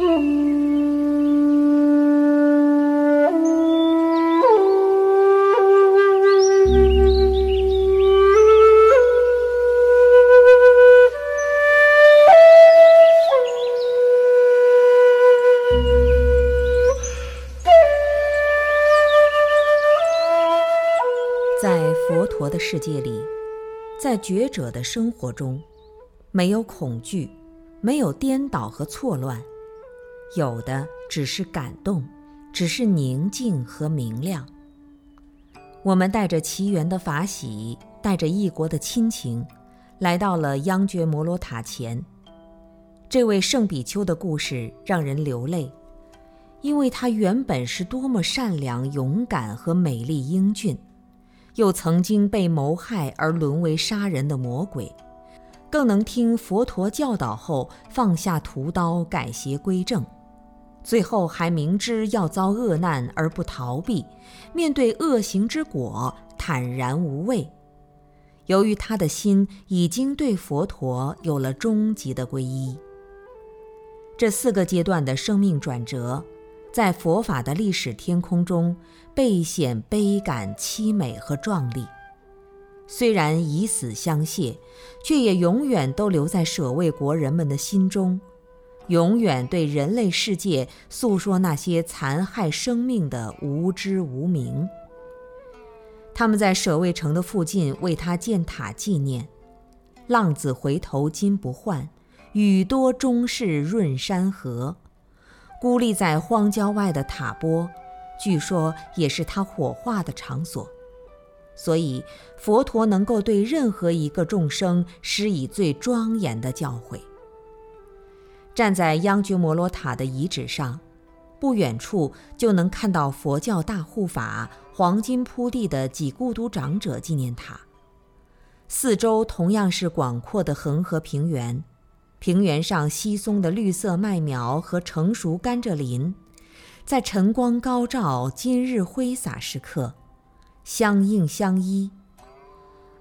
在佛陀的世界里，在觉者的生活中，没有恐惧，没有颠倒和错乱。有的只是感动，只是宁静和明亮。我们带着奇缘的法喜，带着异国的亲情，来到了央觉摩罗塔前。这位圣比丘的故事让人流泪，因为他原本是多么善良、勇敢和美丽英俊。又曾经被谋害而沦为杀人的魔鬼，更能听佛陀教导后放下屠刀改邪归正，最后还明知要遭恶难而不逃避，面对恶行之果坦然无畏。由于他的心已经对佛陀有了终极的皈依，这四个阶段的生命转折。在佛法的历史天空中，倍显悲感、凄美和壮丽。虽然以死相谢，却也永远都留在舍卫国人们的心中，永远对人类世界诉说那些残害生命的无知无明。他们在舍卫城的附近为他建塔纪念。浪子回头金不换，雨多终是润山河。孤立在荒郊外的塔波，据说也是他火化的场所，所以佛陀能够对任何一个众生施以最庄严的教诲。站在央觉摩罗塔的遗址上，不远处就能看到佛教大护法黄金铺地的几孤独长者纪念塔，四周同样是广阔的恒河平原。平原上稀松的绿色麦苗和成熟甘蔗林，在晨光高照、今日挥洒时刻，相映相依。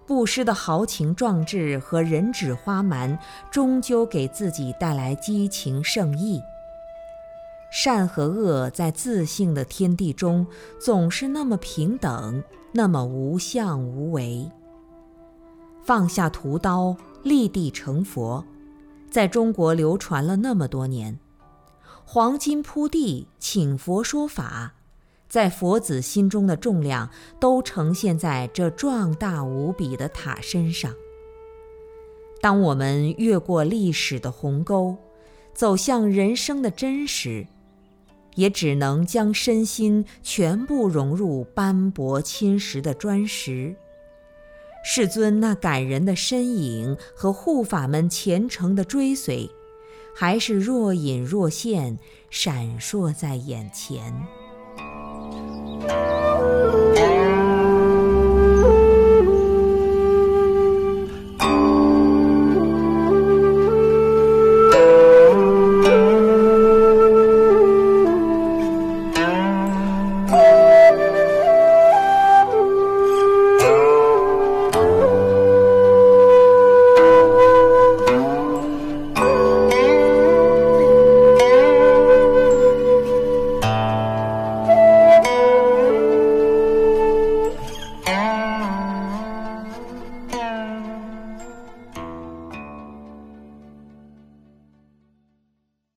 布施的豪情壮志和人指花蛮，终究给自己带来激情盛意。善和恶在自性的天地中，总是那么平等，那么无相无为。放下屠刀，立地成佛。在中国流传了那么多年，黄金铺地，请佛说法，在佛子心中的重量都呈现在这壮大无比的塔身上。当我们越过历史的鸿沟，走向人生的真实，也只能将身心全部融入斑驳侵蚀的砖石。世尊那感人的身影和护法们虔诚的追随，还是若隐若现，闪烁在眼前。